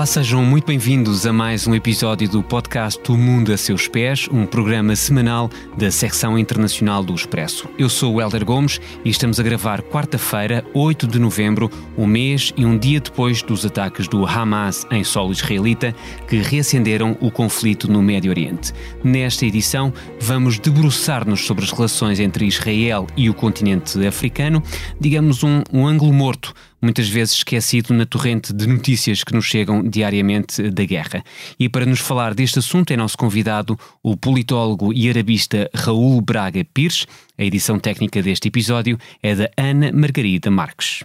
Olá, sejam muito bem-vindos a mais um episódio do podcast O Mundo a Seus Pés, um programa semanal da secção internacional do Expresso. Eu sou o Helder Gomes e estamos a gravar quarta-feira, 8 de novembro, um mês e um dia depois dos ataques do Hamas em solo israelita que reacenderam o conflito no Médio Oriente. Nesta edição, vamos debruçar-nos sobre as relações entre Israel e o continente africano, digamos um, um ângulo morto muitas vezes esquecido na torrente de notícias que nos chegam diariamente da guerra. E para nos falar deste assunto é nosso convidado o politólogo e arabista Raul Braga Pires. A edição técnica deste episódio é da Ana Margarida Marques.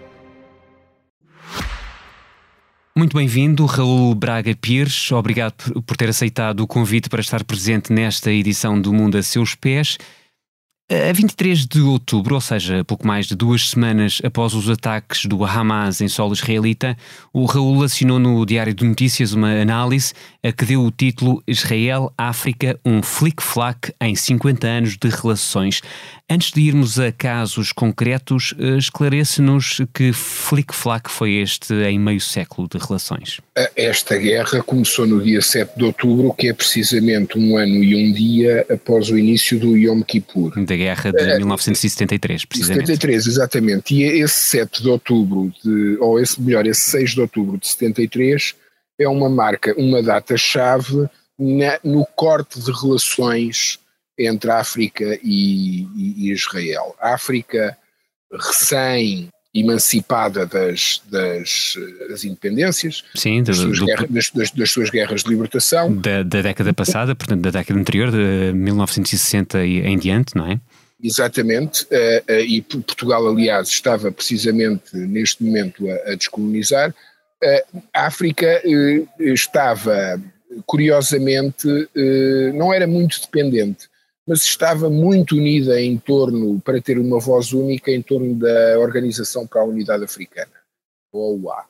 Muito bem-vindo, Raul Braga Pires. Obrigado por ter aceitado o convite para estar presente nesta edição do Mundo a Seus Pés. A 23 de outubro, ou seja, pouco mais de duas semanas após os ataques do Hamas em solo israelita, o Raul assinou no Diário de Notícias uma análise a que deu o título Israel-África, um flic-flac em 50 anos de relações. Antes de irmos a casos concretos, eh, esclarece-nos que flic-flac foi este em meio século de relações. Esta guerra começou no dia 7 de outubro, que é precisamente um ano e um dia após o início do Yom Kippur. Da guerra de 1973, precisamente. 73, exatamente. E esse 7 de outubro, de, ou esse, melhor, esse 6 de outubro de 73, é uma marca, uma data-chave no corte de relações entre África e, e, Israel. A África recém emancipada das, das, das independências, Sim, das, suas do, guerra, das, das, suas guerras de libertação. Da, da, década passada, portanto, da década anterior, de 1960 e em diante, não é? Exatamente, uh, uh, e Portugal, aliás, estava precisamente neste momento a, descolonizar. Uh, a África estava, curiosamente, não era muito dependente mas estava muito unida em torno, para ter uma voz única, em torno da Organização para a Unidade Africana, OUA,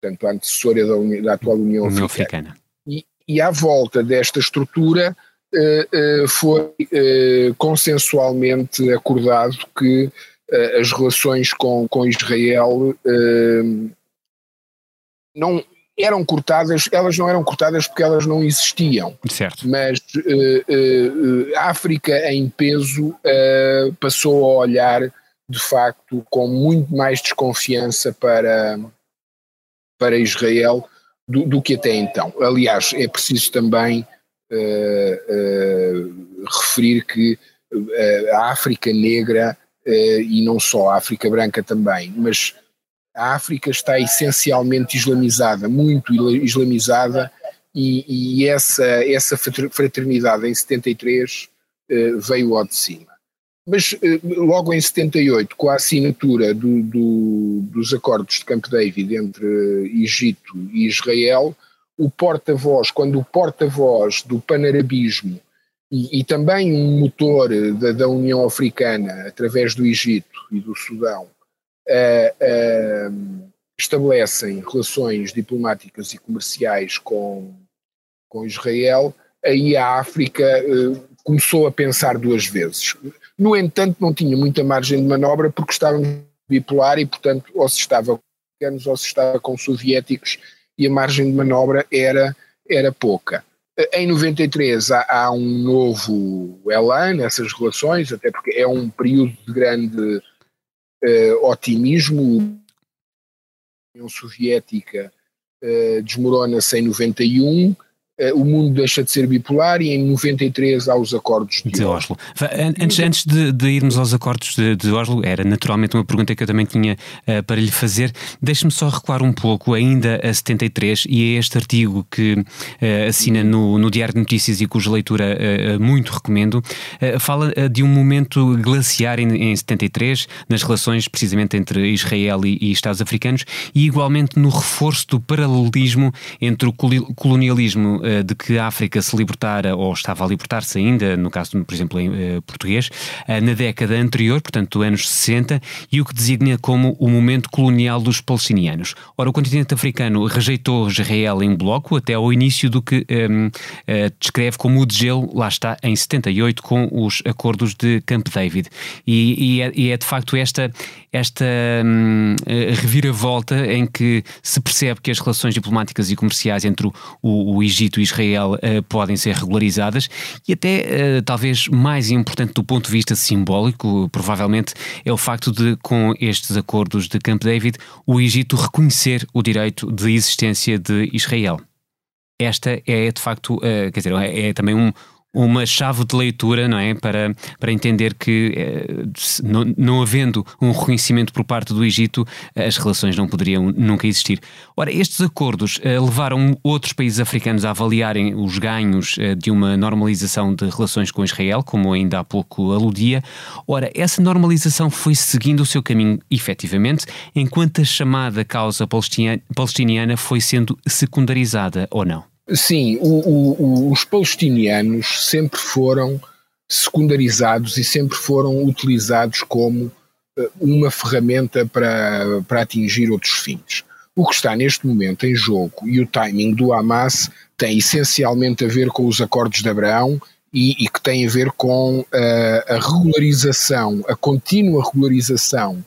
portanto a antecessora da, da atual União, União Africana. Africana. E, e à volta desta estrutura foi uh, consensualmente acordado que as relações com, com Israel não eram cortadas, elas não eram cortadas porque elas não existiam. Certo. Mas a África em peso passou a olhar de facto com muito mais desconfiança para, para Israel do, do que até então. Aliás, é preciso também referir que a África negra e não só a África branca também, mas a África está essencialmente islamizada, muito islamizada, e, e essa, essa fraternidade em 73 eh, veio ao de cima. Mas eh, logo em 78, com a assinatura do, do, dos acordos de Camp David entre Egito e Israel, o porta-voz, quando o porta-voz do panarabismo e, e, também um motor da, da União Africana, através do Egito e do Sudão, uh, uh, estabelecem relações diplomáticas e comerciais com, com Israel, aí a África uh, começou a pensar duas vezes. No entanto, não tinha muita margem de manobra porque estávamos bipolar e, portanto, ou se estava com americanos ou se estava com soviéticos e a margem de manobra era, era pouca. Em 93 há, há um novo elan nessas relações, até porque é um período de grande uh, otimismo. A União Soviética uh, desmorona-se em 91, eh, o mundo deixa de ser bipolar e em 93 há os acordos de, de Oslo. Antes, antes de, de, irmos aos acordos de, de, Oslo, era naturalmente uma pergunta que eu também tinha uh, para lhe fazer. Deixe-me só recuar um pouco ainda a 73 e a este artigo que uh, assina no, no, Diário de Notícias e cuja leitura uh, muito recomendo. fala de um momento glaciar em, em, 73 nas relações precisamente entre Israel e, e Estados africanos e igualmente no reforço do paralelismo entre o colonialismo de que a África se libertara, ou estava a libertar-se ainda, no caso, por exemplo, em uh, português, uh, na década anterior, portanto, anos 60, e o que designa como o momento colonial dos palestinianos. Ora, o continente africano rejeitou Israel em bloco até ao início do que um, descreve como o degelo, lá está, em 78, com os acordos de Camp David. E, e, é, e é, de facto esta, esta um, reviravolta em que se percebe que as relações diplomáticas e comerciais entre o, o, o Egito e Israel uh, podem ser regularizadas e até uh, talvez mais importante do ponto de vista simbólico, provavelmente, é o facto de, com estes acordos de Camp David, o Egito reconhecer o direito de existência de Israel. Esta é, de facto, uh, quer dizer, é, é também um, uma chave de leitura, não é? Para, para entender que, eh, não, não havendo um reconhecimento por parte do Egito, as relações não poderiam nunca existir. Ora, estes acordos eh, levaram outros países africanos a avaliarem os ganhos eh, de uma normalização de relações com Israel, como ainda há pouco aludia. Ora, essa normalização foi seguindo o seu caminho efetivamente, enquanto a chamada causa palestiniana foi sendo secundarizada ou não? Sim, o, o, os palestinianos sempre foram secundarizados e sempre foram utilizados como eh, uma ferramenta para, para atingir outros fins. O que está neste momento em jogo e o timing do Hamas tem essencialmente a ver com os acordos de Abraão e, e que tem a ver com a, eh, a regularização, a contínua regularização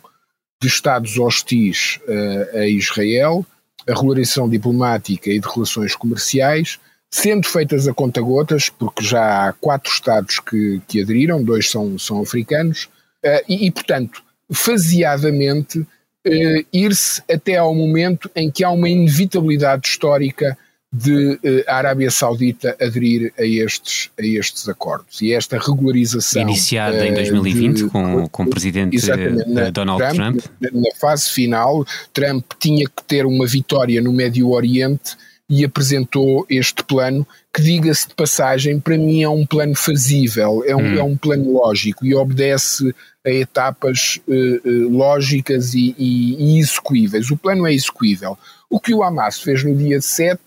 de Estados hostis uh, a Israel a regularização diplomática e de relações comerciais, sendo feitas a conta-gotas, porque já há quatro Estados que, que aderiram, dois são, são africanos, uh, e, e, portanto, faseadamente, uh, ir-se até ao momento em que há uma inevitabilidade histórica de uh, a Arábia Saudita aderir a estes, a estes acordos. E esta regularização. Iniciada em 2020 de, com, com o presidente na, Donald Trump, Trump. Na fase final, Trump tinha que ter uma vitória no Médio Oriente e apresentou este plano, que, diga-se de passagem, para mim é um plano fazível, é um, hum. é um plano lógico e obedece a etapas uh, lógicas e, e, e execuíveis. O plano é execuível. O que o Hamas fez no dia 7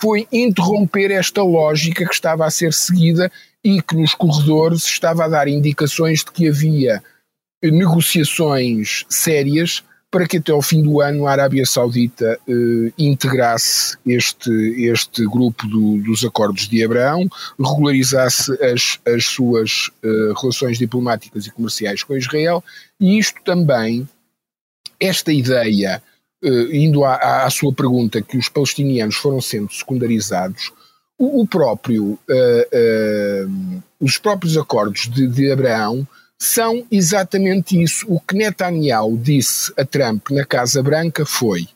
foi interromper esta lógica que estava a ser seguida e que nos corredores estava a dar indicações de que havia negociações sérias para que até ao fim do ano a Arábia Saudita eh, integrasse este, este grupo do, dos acordos de Abraão, regularizasse as, as suas eh, relações diplomáticas e comerciais com Israel, e isto também, esta ideia indo à, à, sua pergunta, que os palestinianos foram sendo secundarizados, o, o próprio, uh, uh, os próprios acordos de, de, Abraão são exatamente isso. O que Netanyahu disse a Trump na Casa Branca foi: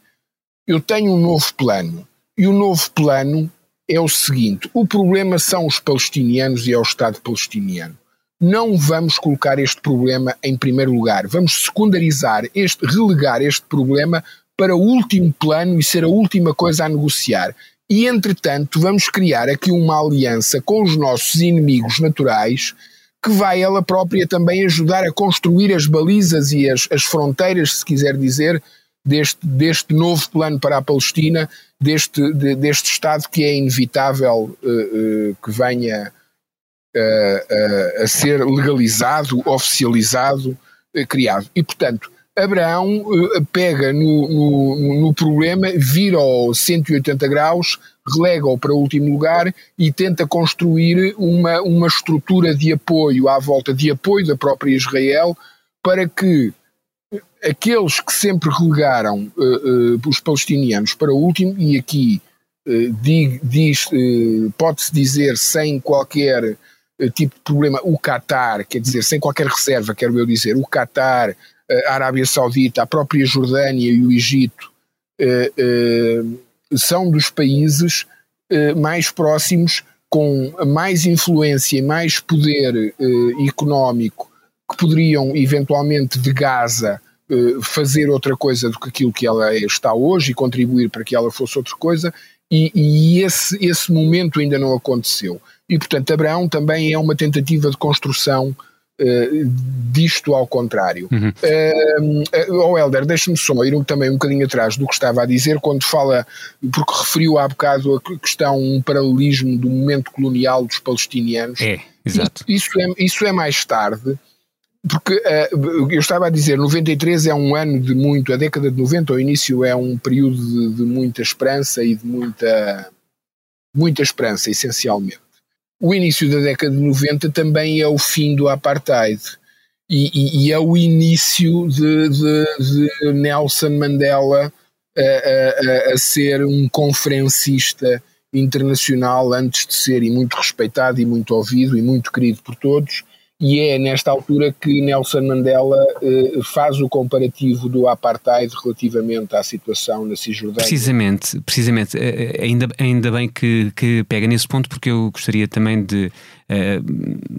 Eu tenho um novo plano, e o novo plano é o seguinte: o problema são os palestinianos e é o Estado palestiniano não vamos colocar este problema em primeiro lugar, vamos secundarizar este, relegar este problema para o último plano e ser a última coisa a negociar. E, entretanto, vamos criar aqui uma aliança com os nossos inimigos naturais que vai ela própria também ajudar a construir as balizas e as, as fronteiras, se quiser dizer, deste, deste novo plano para a Palestina, deste, de, deste Estado que é inevitável uh, uh, que venha uh, a ser legalizado, oficializado, criado. E, portanto, Abraão uh, pega no, no, no, problema, vira-o 180 graus, relega-o para o último lugar e tenta construir uma, uma estrutura de apoio à volta, de apoio da própria Israel, para que aqueles que sempre relegaram uh, uh, os palestinianos para o último, e aqui diz, pode-se dizer sem qualquer tipo de problema, o Qatar, quer dizer, sem qualquer reserva, quero eu dizer, o Qatar a Arábia Saudita, a própria Jordânia e o Egito eh, eh, são dos países eh, mais próximos, com mais influência e mais poder económico, que poderiam eventualmente de Gaza fazer outra coisa do que aquilo que ela está hoje e contribuir para que ela fosse outra coisa, e, e, esse, esse momento ainda não aconteceu. E, portanto, Abraão também é uma tentativa de construção Uh, disto ao contrário. Uhum. Uh, oh Helder, deixa-me só ir um, também um bocadinho atrás do que estava a dizer quando fala, porque referiu há bocado a questão, um paralelismo do momento colonial dos palestinianos. É, exato. Isso, isso, é, isso é mais tarde, porque uh, eu estava a dizer, 93 é um ano de muito, a década de 90, o início é um período de, de muita esperança e de muita, muita esperança, essencialmente o início da década de 90 também é o fim do apartheid. E, e, e é o início de, de, de Nelson Mandela a, a, a, ser um conferencista internacional antes de ser e muito respeitado e muito ouvido e muito querido por todos e é nesta altura que Nelson Mandela eh, faz o comparativo do apartheid relativamente à situação na Cisjordânia. Precisamente, precisamente. Eh, eh, ainda, ainda bem que, que pega nesse ponto, porque eu gostaria também de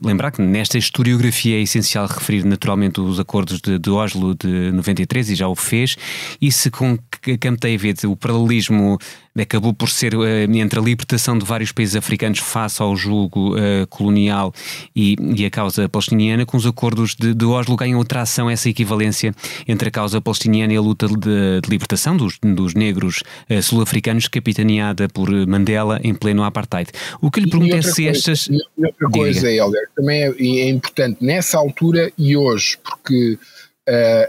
lembrar que nesta historiografia é essencial referir naturalmente os acordos de, de Oslo de 93 e já o fez, e se com Camp David o paralelismo acabou por ser uh, entre a libertação de vários países africanos face ao julgo uh, colonial e, e, a causa palestiniana, com os acordos de, de Oslo ganham outra ação essa equivalência entre a causa palestiniana e a luta de, de libertação dos, dos negros uh, sul-africanos, capitaneada por Mandela em pleno apartheid. O que lhe pergunto é se estas. E outra coisa, Helder, também é, é, importante nessa altura e hoje, porque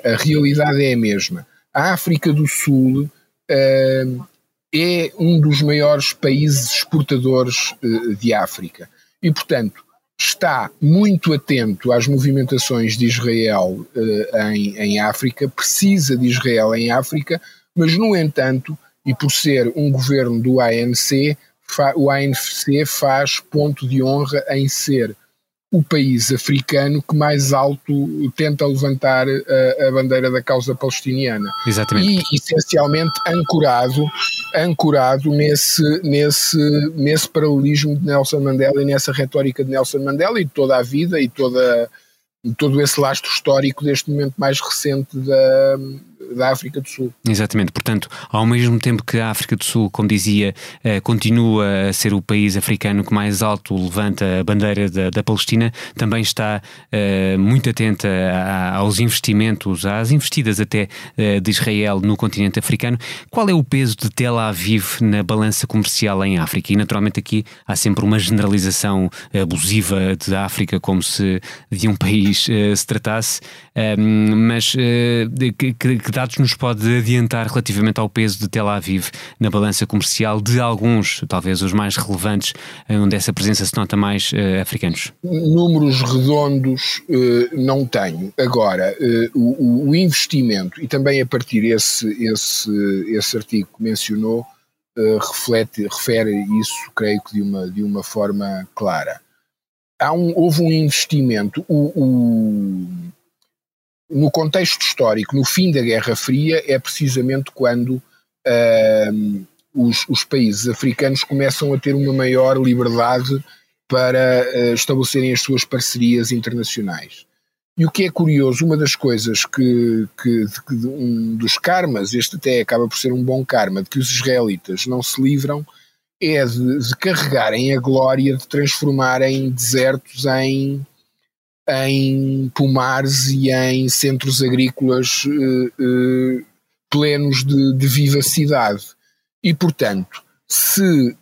a realidade é a mesma. A África do Sul é um dos maiores países exportadores eh, de África e, portanto, está muito atento às movimentações de Israel em, em África, precisa de Israel em África, mas, no entanto, e por ser um governo do ANC, o ANC faz ponto de honra em ser o país africano que mais alto tenta levantar a, a, bandeira da causa palestiniana. Exatamente. E essencialmente ancorado, ancorado nesse, nesse, nesse paralelismo de Nelson Mandela e nessa retórica de Nelson Mandela e de toda a vida e toda, todo esse lastro histórico deste momento mais recente da da África do Sul. Exatamente, portanto, ao mesmo tempo que a África do Sul, como dizia, eh, continua a ser o país africano que mais alto levanta a bandeira da, da Palestina, também está uh, muito atenta aos investimentos, às investidas até uh, de Israel no continente africano. Qual é o peso de Tel Aviv na balança comercial em África? E naturalmente aqui há sempre uma generalização abusiva de África, como se de um país se tratasse, mas que, que dados nos pode adiantar relativamente ao peso de Tel Aviv na balança comercial de alguns, talvez os mais relevantes, eh, onde essa presença se nota mais uh, africanos? Números redondos uh, não tenho. Agora, uh, o, o, investimento, e também a partir desse esse, esse artigo que mencionou, reflete, refere isso, creio que de uma, de uma forma clara. Um, houve um investimento, o, o no contexto histórico, no fim da Guerra Fria, é precisamente quando uh, os, os, países africanos começam a ter uma maior liberdade para uh, estabelecerem as suas parcerias internacionais. E o que é curioso, uma das coisas que, que, que, um dos karmas, este até acaba por ser um bom karma, de que os israelitas não se livram, é de, de carregarem a glória de transformarem desertos em em pomares e em centros agrícolas uh, uh, plenos de, de, vivacidade. E, portanto, se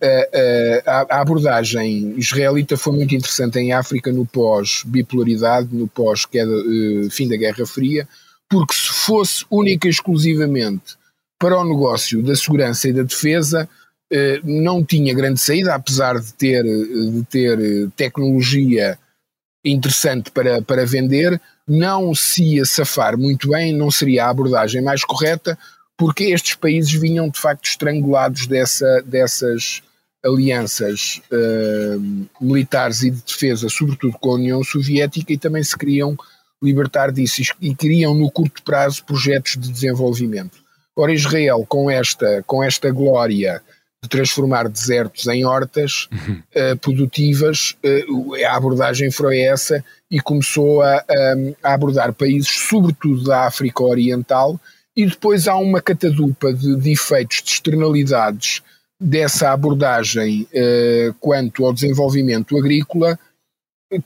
a, a, abordagem israelita foi muito interessante em África no pós-bipolaridade, no pós-fim uh, da Guerra Fria, porque se fosse única e exclusivamente para o negócio da segurança e da defesa, não tinha grande saída, apesar de ter, de ter tecnologia interessante para, para vender, não se ia safar muito bem, não seria a abordagem mais correta, porque estes países vinham de facto estrangulados dessa, dessas alianças uh, militares e de defesa, sobretudo com a União Soviética, e também se queriam libertar disso e queriam no curto prazo projetos de desenvolvimento. Ora, Israel, com esta, com esta glória de transformar desertos em hortas uhum. uh, produtivas, uh, a abordagem foi essa e começou a, a, abordar países, sobretudo da África Oriental, e depois há uma catadupa de, de efeitos, de externalidades dessa abordagem uh, quanto ao desenvolvimento agrícola,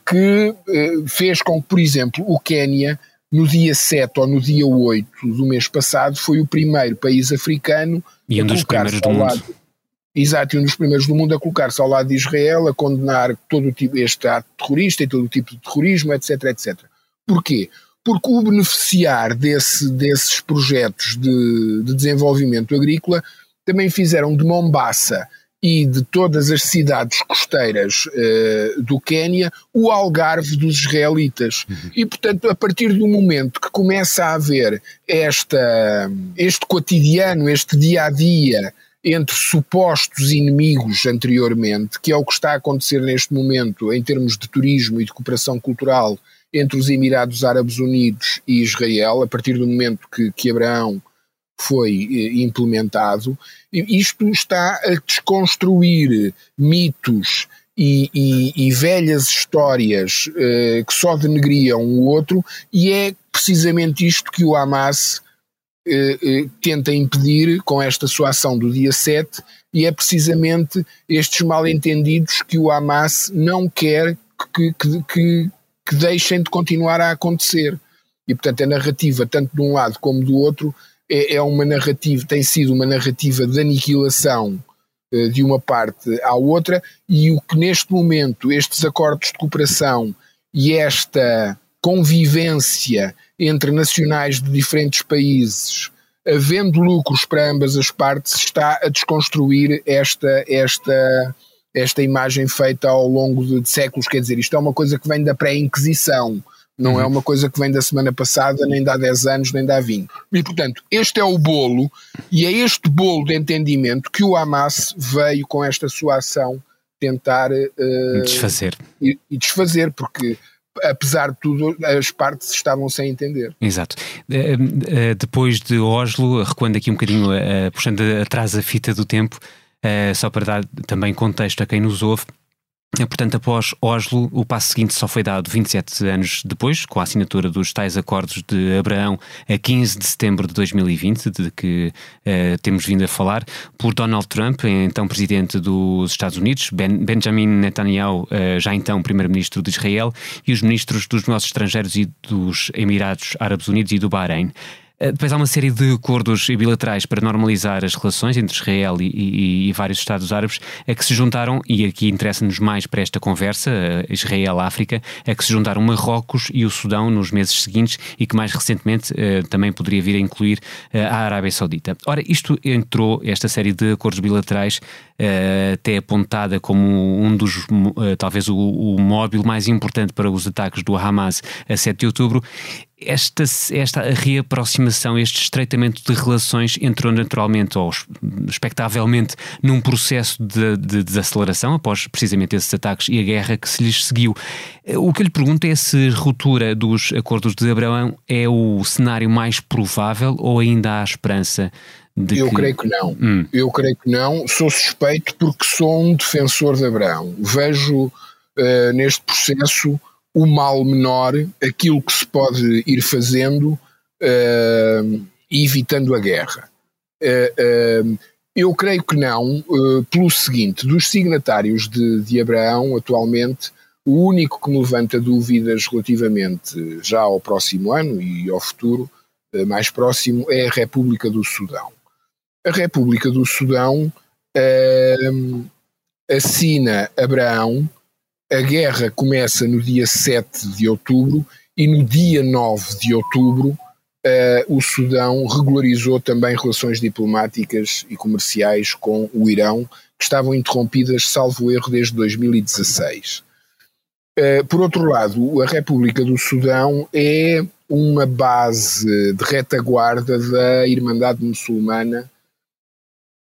que fez com que, por exemplo, o Quénia, no dia 7 ou no dia 8 do mês passado, foi o primeiro país africano e um dos primeiros do mundo. Lado, exato, um dos primeiros do mundo a colocar-se ao lado de Israel, a condenar todo o tipo, este ato terrorista e todo o tipo de terrorismo, etc, etc. Porquê? Porque o beneficiar desse, desses projetos de, de desenvolvimento agrícola também fizeram de Mombasa e de todas as cidades costeiras uh, do Quénia o algarve dos israelitas. Uhum. E, portanto, a partir do momento que começa a haver esta, este cotidiano, este dia a dia entre supostos inimigos anteriormente, que é o que está a acontecer neste momento em termos de turismo e de cooperação cultural entre os Emirados Árabes Unidos e Israel, a partir do momento que, que Abraão foi eh, implementado, isto está a desconstruir mitos e, e, e velhas histórias uh, que só denegriam o outro, e é precisamente isto que o Hamas tenta impedir com esta sua ação do dia 7, e é precisamente estes mal-entendidos que o Hamas não quer que, que, que, que deixem de continuar a acontecer. E, portanto, a narrativa, tanto de um lado como do outro, é, é uma narrativa, tem sido uma narrativa de aniquilação uh, de uma parte à outra, e o que neste momento estes acordos de cooperação e esta convivência entre nacionais de diferentes países, havendo lucros para ambas as partes, está a desconstruir esta, esta, esta imagem feita ao longo de, de séculos. Quer dizer, isto é uma coisa que vem da pré-Inquisição não uhum. é uma coisa que vem da semana passada, nem dá 10 anos, nem dá 20. E, portanto, este é o bolo, e é este bolo de entendimento que o Hamas veio com esta sua ação tentar uh, desfazer. E, e, desfazer, porque apesar de tudo, as partes estavam sem entender. Exato. Depois de Oslo, recuando aqui um bocadinho, puxando atrás a fita do tempo, só para dar também contexto a quem nos ouve, portanto, após Oslo, o passo seguinte só foi dado 27 anos depois, com a assinatura dos tais acordos de Abraão, a 15 de setembro de 2020, de que uh, temos vindo a falar, por Donald Trump, então presidente dos Estados Unidos, ben, Benjamin Netanyahu, uh, já então primeiro-ministro de Israel, e os ministros dos negócios estrangeiros e dos Emirados Árabes Unidos e do Bahrein. Eh, depois há uma série de acordos bilaterais para normalizar as relações entre Israel e, e, e vários Estados árabes a que se juntaram, e aqui interessa-nos mais para esta conversa, eh, Israel-África, a que se juntaram Marrocos e o Sudão nos meses seguintes e que mais recentemente eh, também poderia vir a incluir a Arábia Saudita. Ora, isto entrou, esta série de acordos bilaterais, até apontada como um dos, talvez o, o móvel mais importante para os ataques do Hamas a 7 de outubro, esta, esta reaproximação, este estreitamento de relações entrou naturalmente ou expectavelmente num processo de, de, desaceleração após precisamente esses ataques e a guerra que se lhes seguiu. O que eu lhe pergunto é se a ruptura dos acordos de Abraão é o cenário mais provável ou ainda há esperança de eu que... creio que não. Hum. Eu creio que não. Sou suspeito porque sou um defensor de Abraão. Vejo uh, neste processo o mal menor, aquilo que se pode ir fazendo uh, evitando a guerra. Uh, uh, eu creio que não, pelo seguinte: dos signatários de, de Abraão, atualmente, o único que me levanta dúvidas relativamente já ao próximo ano e ao futuro mais próximo é a República do Sudão. A República do Sudão assina Abraão a guerra começa no dia 7 de outubro e no dia 9 de outubro uh, o Sudão regularizou também relações diplomáticas e comerciais com o Irão, que estavam interrompidas, salvo erro, desde 2016. Uh, eh, por outro lado, a República do Sudão é uma base de retaguarda da Irmandade Muçulmana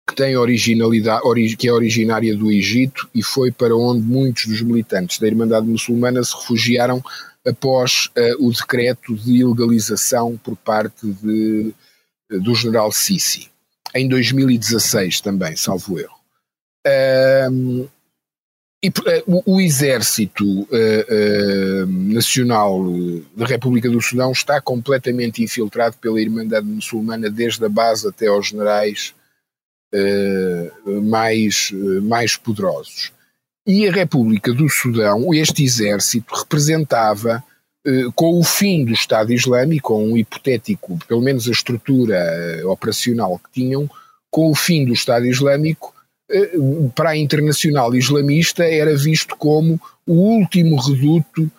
que tem originalidade, que é originária do Egito e foi para onde muitos dos militantes da Irmandade Muçulmana se refugiaram após uh, o decreto de ilegalização por parte de, uh, do general Sisi, em 2016 também, salvo erro. Uh, e, o, o, Exército eh, Nacional da República do Sudão está completamente infiltrado pela Irmandade Muçulmana, desde a base até aos generais uh, mais, mais poderosos. E a República do Sudão, este exército representava, eh, com o fim do Estado Islâmico, com um hipotético, pelo menos a estrutura eh, operacional que tinham, com o fim do Estado Islâmico, eh, para a internacional islamista era visto como o último reduto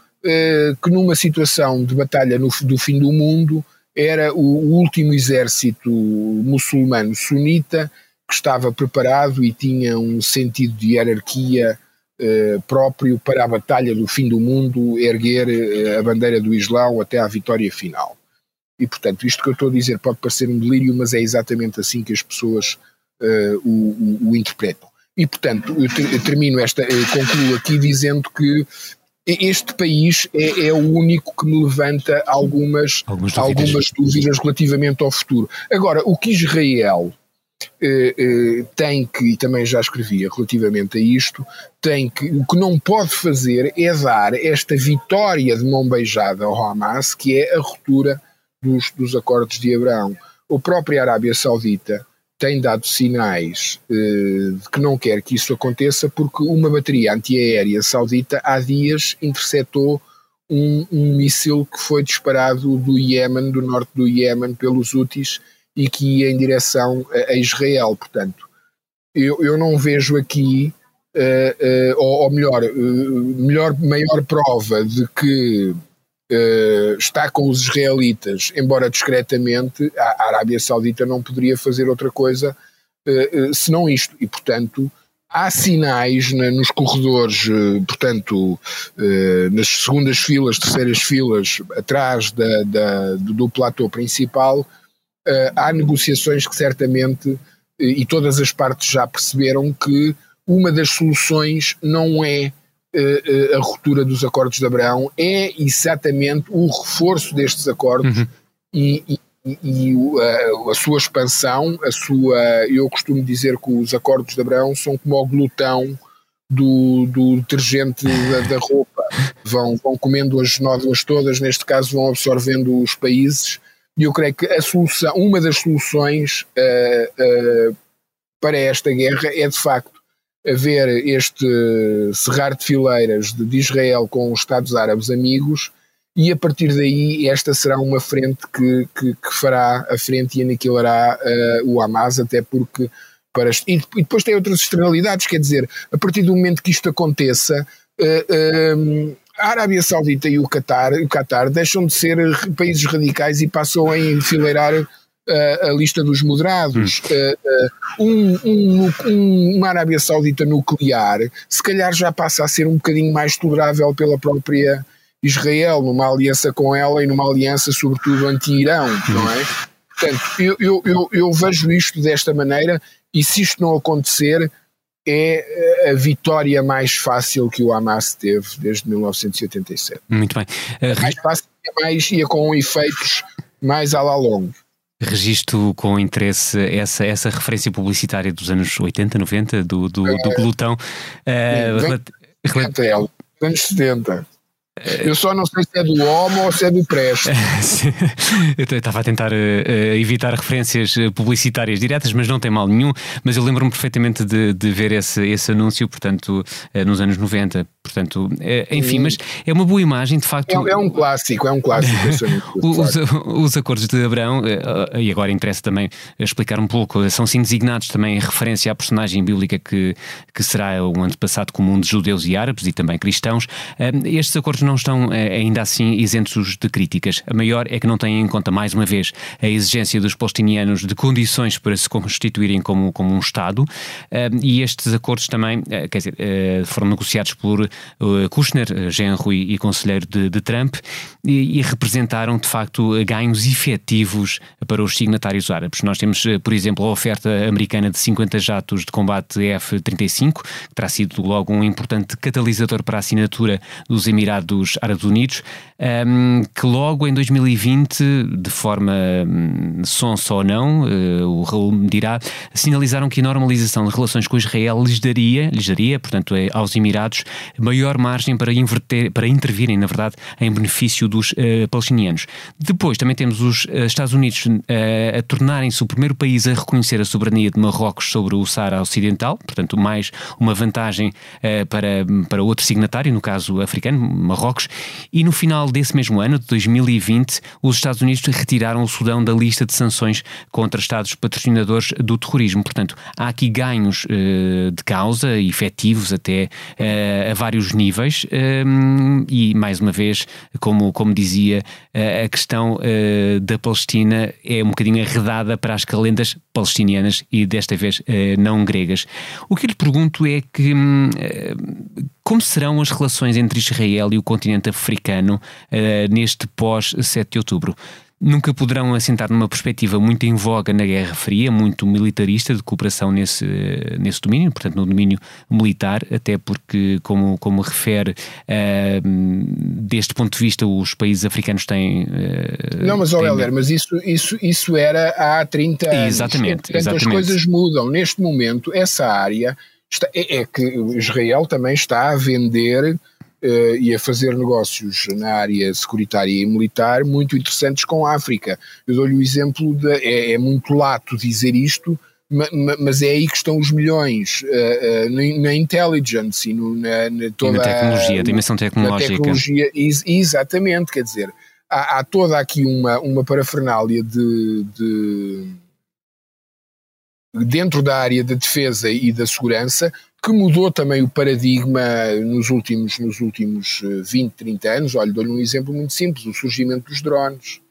que numa situação de batalha no, do fim do mundo era o último exército muçulmano sunita que estava preparado e tinha um sentido de hierarquia eh, próprio para a batalha do fim do mundo, erguer eh, a bandeira do Islão até à vitória final. E portanto, isto que eu estou a dizer pode parecer um delírio, mas é exatamente assim que as pessoas uh, o, o, o, interpretam. E portanto, eu, ter, eu termino esta, eu concluo aqui dizendo que este país é, é, o único que me levanta algumas, algumas dúvidas. algumas dúvidas relativamente ao futuro. Agora, o que Israel eh, eh, tem que, e também já escrevia relativamente a isto, tem que, o que não pode fazer é dar esta vitória de mão beijada ao Hamas, que é a ruptura dos, dos acordos de Abraão. A própria Arábia Saudita tem dado sinais eh, de que não quer que isso aconteça, porque uma bateria antiaérea saudita há dias interceptou um, um míssil que foi disparado do Iémen, do norte do Iémen, pelos Houthis, e que ia em direção a, a Israel. Portanto, eu, eu não vejo aqui, uh, uh, ou, ou, melhor, uh, melhor, maior prova de que está com os israelitas, embora discretamente, a, a Arábia Saudita não poderia fazer outra coisa senão isto. E, portanto, há sinais na, nos corredores, portanto, nas segundas filas, terceiras filas, atrás da, da, do platô principal, há negociações que certamente, e todas as partes já perceberam que uma das soluções não é uh, a ruptura dos acordos de Abraão, é exatamente o reforço destes acordos uhum. e, e e a, a, sua expansão, a sua, eu costumo dizer que os acordos de Abraão são como o glutão do, do detergente da, da, roupa, vão, vão comendo as nódoas todas, neste caso vão absorvendo os países e eu creio que a solução, uma das soluções uh, uh, para esta guerra é de facto haver este cerrar de fileiras de, de Israel com os Estados Árabes amigos e a partir daí esta será uma frente que, que, que fará a frente e aniquilará uh, o Hamas, até porque para, e, depois tem outras externalidades, quer dizer, a partir do momento que isto aconteça, uh, a Arábia Saudita e o Qatar, o Qatar deixam de ser países radicais e passam a enfileirar uh, a lista dos moderados. Hum. Uh, um, um, um, uma Arábia Saudita nuclear, se calhar já passa a ser um bocadinho mais tolerável pela própria Israel, numa aliança com ela e numa aliança, sobretudo, anti-Irão, não é? Portanto, eu, eu, eu, eu vejo isto desta maneira e se isto não acontecer, é a vitória mais fácil que o Hamas teve desde 1987. Muito bem. Uh, mais fácil e mais, ia com efeitos mais à la longue. Registro com interesse essa, essa referência publicitária dos anos 80, 90, do, do, do glutão. Uh, é, anos 70. Eu só não sei se é do Homo ou se é do Presto. eu estava a tentar uh, evitar referências eh, publicitárias diretas, mas não tem mal nenhum. Mas eu lembro-me perfeitamente de, de, ver esse, esse anúncio, portanto, uh, nos anos 90. Portanto, uh, enfim, mas é uma boa imagem, de facto. É, é um clássico, é um clássico. os, os, acordos de Abraão, e agora interessa também explicar um pouco, são sim designados também em referência à personagem bíblica que, que será o antepassado comum de judeus e árabes e também cristãos. estes acordos não estão eh, ainda assim isentos de críticas. A maior é que não têm em conta, mais uma vez, a exigência dos palestinianos de condições para se constituírem como, como um Estado eh, e estes acordos também, eh, quer dizer, foram negociados por Kushner, genro e, e conselheiro de, de Trump e, e, representaram de facto ganhos efetivos para os signatários árabes. Nós temos, por exemplo, a oferta americana de 50 jatos de combate F-35, que terá sido logo um importante catalisador para a assinatura dos Emirados dos Árabes Unidos, um, que logo em 2020, de forma um, sonsa ou não, uh, o Raul me dirá, sinalizaram que a normalização de relações com Israel lhes daria, lhes daria portanto, eh, aos Emirados, maior margem para, inverter, para intervirem, na verdade, em benefício dos uh, palestinianos. Depois também temos os uh, Estados Unidos uh, a tornarem-se o primeiro país a reconhecer a soberania de Marrocos sobre o Saara Ocidental, portanto, mais uma vantagem para, para outro signatário, no caso africano, Marrocos, e no final desse mesmo ano, de 2020, os Estados Unidos retiraram o Sudão da lista de sanções contra Estados patrocinadores do terrorismo. Portanto, há aqui ganhos de causa, efetivos até a níveis, e mais uma vez, como, como dizia, a questão uh, da Palestina é um bocadinho arredada para as calendas palestinianas e desta vez uh, não gregas. O que lhe pergunto é que uh, como serão as relações entre Israel e o continente africano neste pós-7 de outubro? Nunca poderão assentar numa perspectiva muito em voga na Guerra Fria, muito militarista, de cooperação nesse, nesse domínio, portanto, no domínio militar, até porque, como, como refere, uh, deste ponto de vista, os países africanos têm. Uh, Não, mas, olha, Helder, mas isso, isso, isso era há 30 anos. Exatamente. Portanto, exatamente. as coisas mudam. Neste momento, essa área. Está, é, é que Israel também está a vender uh, e a fazer negócios na área securitária e militar muito interessantes com a África. Eu dou-lhe o exemplo de. É, é, muito lato dizer isto, mas é aí que estão os milhões uh, uh, na intelligence e no, na, na, toda e na tecnologia, a dimensão tecnológica. Tecnologia, ex exatamente, quer dizer, há, há, toda aqui uma, uma parafernália de, de dentro da área da defesa e da segurança que mudou também o paradigma nos últimos, nos últimos 20, eh, 30 anos. Olha, dou-lhe um exemplo muito simples: o surgimento dos drones.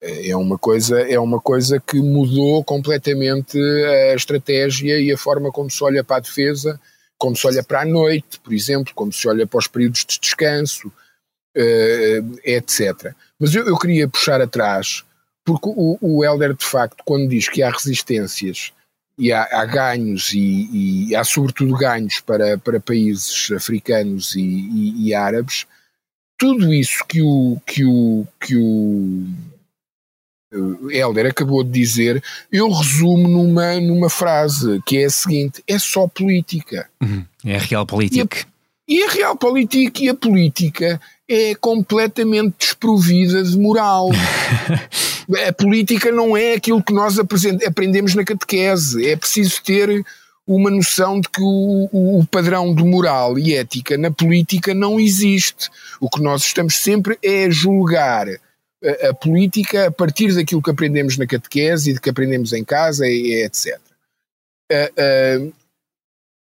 Eh, é uma, coisa, é uma coisa que mudou completamente a estratégia e a forma como se olha para a defesa, como se olha para a noite, por exemplo, como se olha para os períodos de descanso, eh, etc. Mas eu, eu queria puxar atrás, porque o, o Helder, de facto, quando diz que há resistências e há, há ganhos e, e, há sobretudo ganhos para, para países africanos e, e, e, árabes, tudo isso que o, que o, que o Helder acabou de dizer, eu resumo numa, numa frase que é a seguinte: é só política. Uhum. É a real política. E a, e a real política e a política é completamente desprovida de moral. a política não é aquilo que nós aprendemos na catequese. É preciso ter uma noção de que o, o, padrão de moral e ética na política não existe. O que nós estamos sempre é julgar a, a política a partir daquilo que aprendemos na catequese e de que aprendemos em casa, e, etc. Uh, uh,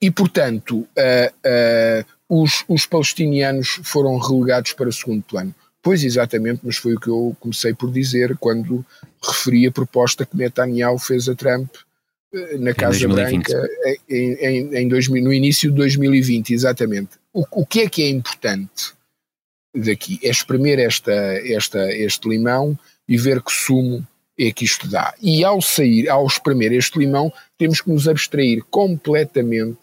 e, portanto, uh, os, os palestinianos foram relegados para segundo plano. Pois, exatamente, mas foi o que eu comecei por dizer quando referi a proposta que Netanyahu fez a Trump eh, na Casa Branca em, em, em dois, no início de 2020, exatamente. O, o que é que é importante daqui? É espremer esta, esta, este limão e ver que sumo é que isto dá. E ao sair, ao espremer este limão, temos que nos abstrair completamente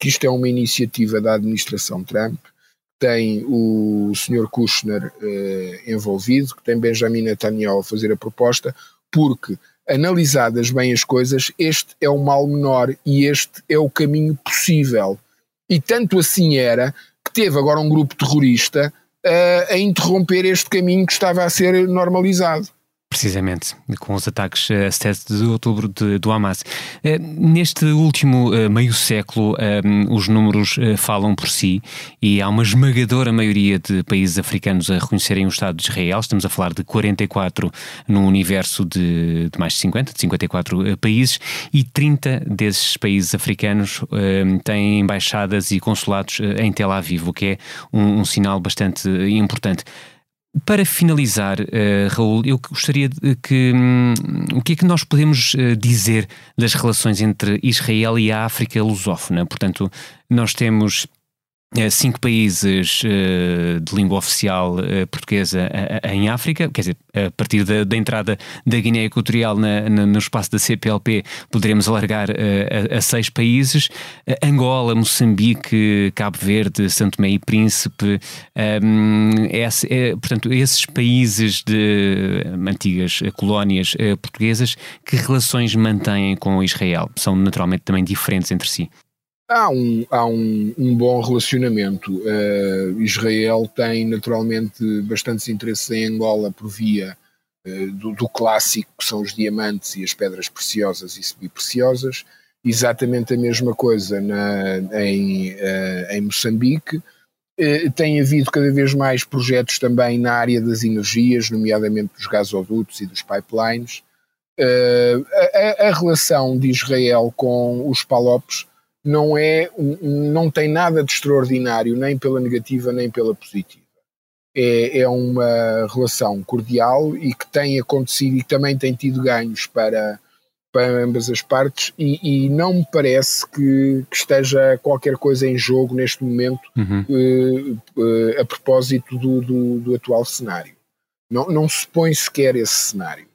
que isto é uma iniciativa da administração Trump, tem o Sr. Kushner eh, envolvido, que tem Benjamin Netanyahu a fazer a proposta, porque, analisadas bem as coisas, este é o mal menor e este é o caminho possível. E tanto assim era que teve agora um grupo terrorista eh, a interromper este caminho que estava a ser normalizado. Precisamente, com os ataques a 7 de outubro de, do Hamas. Eh, neste último eh, meio século, eh, os números falam por si e há uma esmagadora maioria de países africanos a reconhecerem o Estado de Israel. Estamos a falar de 44 no universo de, de mais de 50, de 54 países, e 30 desses países africanos têm embaixadas e consulados em Tel Aviv, o que é um, um sinal bastante importante. Para finalizar, uh, Raul, eu gostaria de que. Um, o que é que nós podemos uh, dizer das relações entre Israel e a África lusófona? Portanto, nós temos cinco países uh, de língua oficial uh, portuguesa em África, quer dizer, a partir da, da entrada da Guiné Equatorial na, na, no espaço da CPLP, poderemos alargar a, a, seis países: Angola, Moçambique, Cabo Verde, Santo Tomé e Príncipe. Um, esse, é, portanto, esses países de antigas colónias portuguesas, que relações mantêm com Israel? São naturalmente também diferentes entre si. Há um, há um, um bom relacionamento. Uh, Israel tem naturalmente bastantes interesses em Angola por via uh, do, do, clássico, que são os diamantes e as pedras preciosas e semi-preciosas. Exatamente a mesma coisa na, em, uh, em Moçambique. tem havido cada vez mais projetos também na área das energias, nomeadamente dos gasodutos e dos pipelines. A, a, a relação de Israel com os Palopes não é, não tem nada de extraordinário, nem pela negativa nem pela positiva. É, é uma relação cordial e que tem acontecido e que também tem tido ganhos para, para ambas as partes e, e não me parece que, que, esteja qualquer coisa em jogo neste momento uhum. uh, uh, a propósito do, do, do, atual cenário. Não, não se põe sequer esse cenário.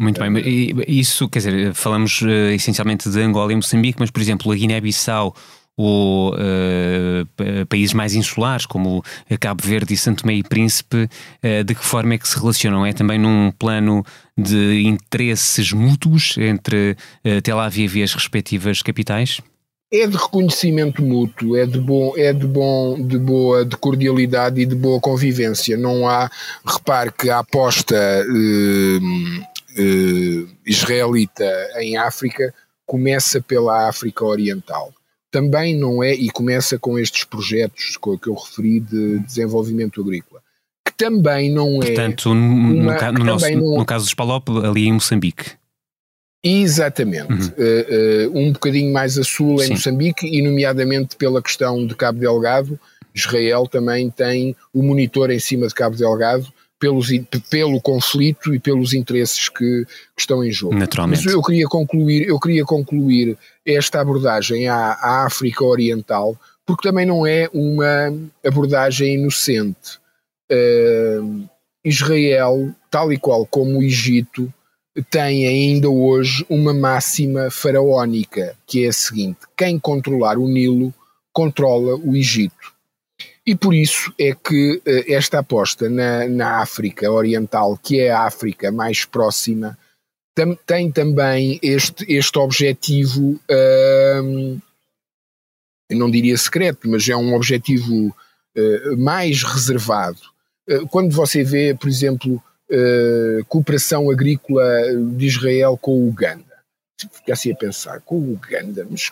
Muito bem, e isso, quer dizer, falamos uh, essencialmente de Angola e Moçambique, mas, por exemplo, a Guiné-Bissau ou uh, países mais insulares, como Cabo Verde e Santo Meio e Príncipe, uh, de que forma é que se relacionam? É também num plano de interesses mútuos entre Tel Aviv e as respectivas capitais? É de reconhecimento mútuo, é de bom, é de bom, de boa, de cordialidade e de boa convivência. Não há, repare que a aposta eh, israelita em África começa pela África Oriental. Também não é, e começa com estes projetos que eu referi de desenvolvimento agrícola, que também não é. Portanto, no, uma, no, nosso, não, no caso dos Palop, ali em Moçambique. Exatamente. Uhum. Uh, uh, um bocadinho mais a sul em Sim. Moçambique, e nomeadamente pela questão de Cabo Delgado, Israel também tem o monitor em cima de Cabo Delgado, pelos, pelo conflito e pelos interesses que, que, estão em jogo. Naturalmente. Mas eu queria concluir, eu queria concluir esta abordagem à, à África Oriental, porque também não é uma abordagem inocente. Uh, Israel, tal e qual como o Egito, tem ainda hoje uma máxima faraónica, que é a seguinte: quem controlar o Nilo controla o Egito. E por isso é que uh, esta aposta na, na África Oriental, que é a África mais próxima, tam, tem também este, este objetivo, eu não diria secreto, mas é um objetivo uh, mais reservado. Eh, quando você vê, por exemplo, cooperação agrícola de Israel com o Uganda, fica assim a pensar, com o Uganda, mas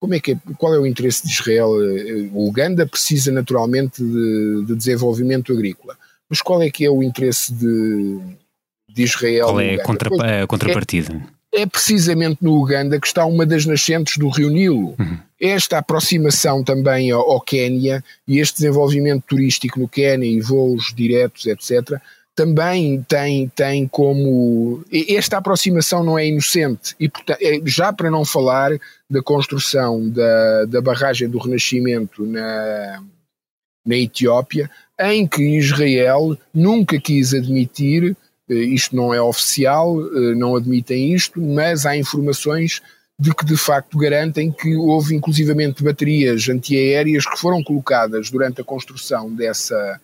como é que é, qual é o interesse de Israel? O Uganda precisa naturalmente de, de desenvolvimento agrícola, mas qual é que é o interesse de, de Israel? Qual é a, contra, a contrapartida? É, é, precisamente no Uganda que está uma das nascentes do Rio Nilo. Uhum. Esta aproximação também ao, ao Quénia e este desenvolvimento turístico no Quénia e voos diretos, etc., também tem, tem como. Esta aproximação não é inocente, e é, já para não falar da construção da, da barragem do Renascimento na, na Etiópia, em que Israel nunca quis admitir, eh, isto não é oficial, eh, não admitem isto, mas há informações de que de facto garantem que houve inclusivamente baterias antiaéreas que foram colocadas durante a construção dessa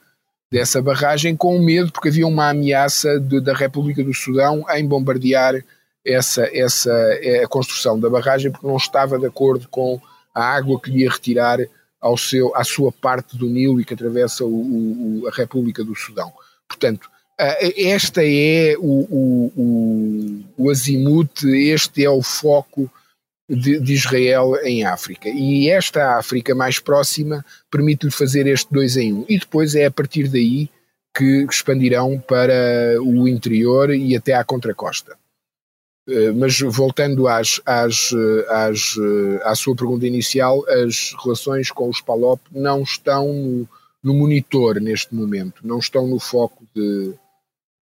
dessa barragem com medo, porque havia uma ameaça de, da República do Sudão em bombardear essa, essa é, a construção da barragem, porque não estava de acordo com a água que lhe ia retirar ao seu, à sua parte do Nilo e que atravessa o, o, a República do Sudão. Portanto, esta é o, o, o, o azimuth, este é o foco de, de, Israel em África. E esta África mais próxima permite-lhe fazer este dois em um. E depois é a partir daí que expandirão para o interior e até à contracosta. Eh, mas voltando às, às, às, à sua pergunta inicial, as relações com os PALOP não estão no, no monitor neste momento, não estão no foco de,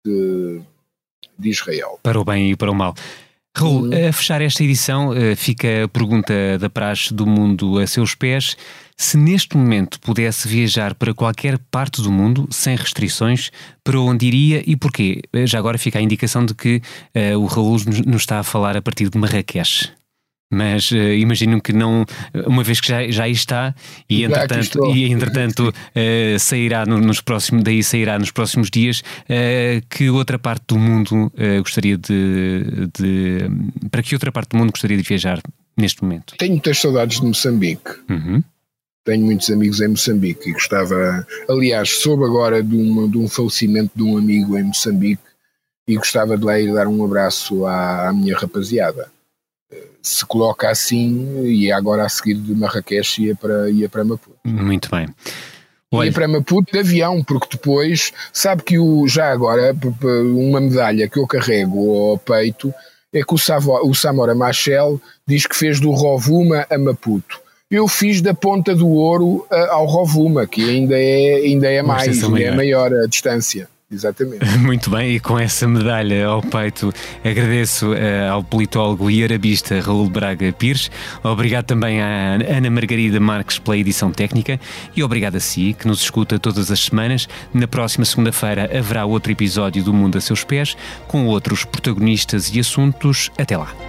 de, de Israel. Para o bem e para o mal. Raul, uhum. a fechar esta edição, eh, fica a pergunta da praxe do mundo a seus pés. Se neste momento pudesse viajar para qualquer parte do mundo, sem restrições, para onde iria e porquê? Eh, já agora fica a indicação de que uh, o Raul nos está a falar a partir de Marrakech. Mas uh, imagino que não, uma vez que já, já está e entretanto, e, entretanto uh, sairá no, nos próximos, daí sairá nos próximos dias, uh, que outra parte do mundo gostaria de, de, Para que outra parte do mundo gostaria de viajar neste momento? Tenho muitas saudades de Moçambique. Uhum. Tenho muitos amigos em Moçambique e gostava, aliás, soube agora de um, de um falecimento de um amigo em Moçambique e gostava de lá ir dar um abraço à, à minha rapaziada. Se coloca assim, e agora a seguir de Marrakech ia para, ia para Maputo. Muito bem. Olha. Ia para Maputo de avião, porque depois, sabe que o, já agora, uma medalha que eu carrego ao peito é que o, Savo, o Samora Machel diz que fez do Rovuma a Maputo. Eu fiz da Ponta do Ouro ao Rovuma, que ainda é, ainda é mais, ainda é maior a distância. Exatamente. Muito bem, e com essa medalha ao peito, agradeço uh, ao politólogo e arabista Raul Braga Pires, obrigado também à Ana Margarida Marques pela edição técnica e obrigado a si, que nos escuta todas as semanas. Na próxima segunda-feira haverá outro episódio do Mundo a Seus Pés, com outros protagonistas e assuntos. Até lá.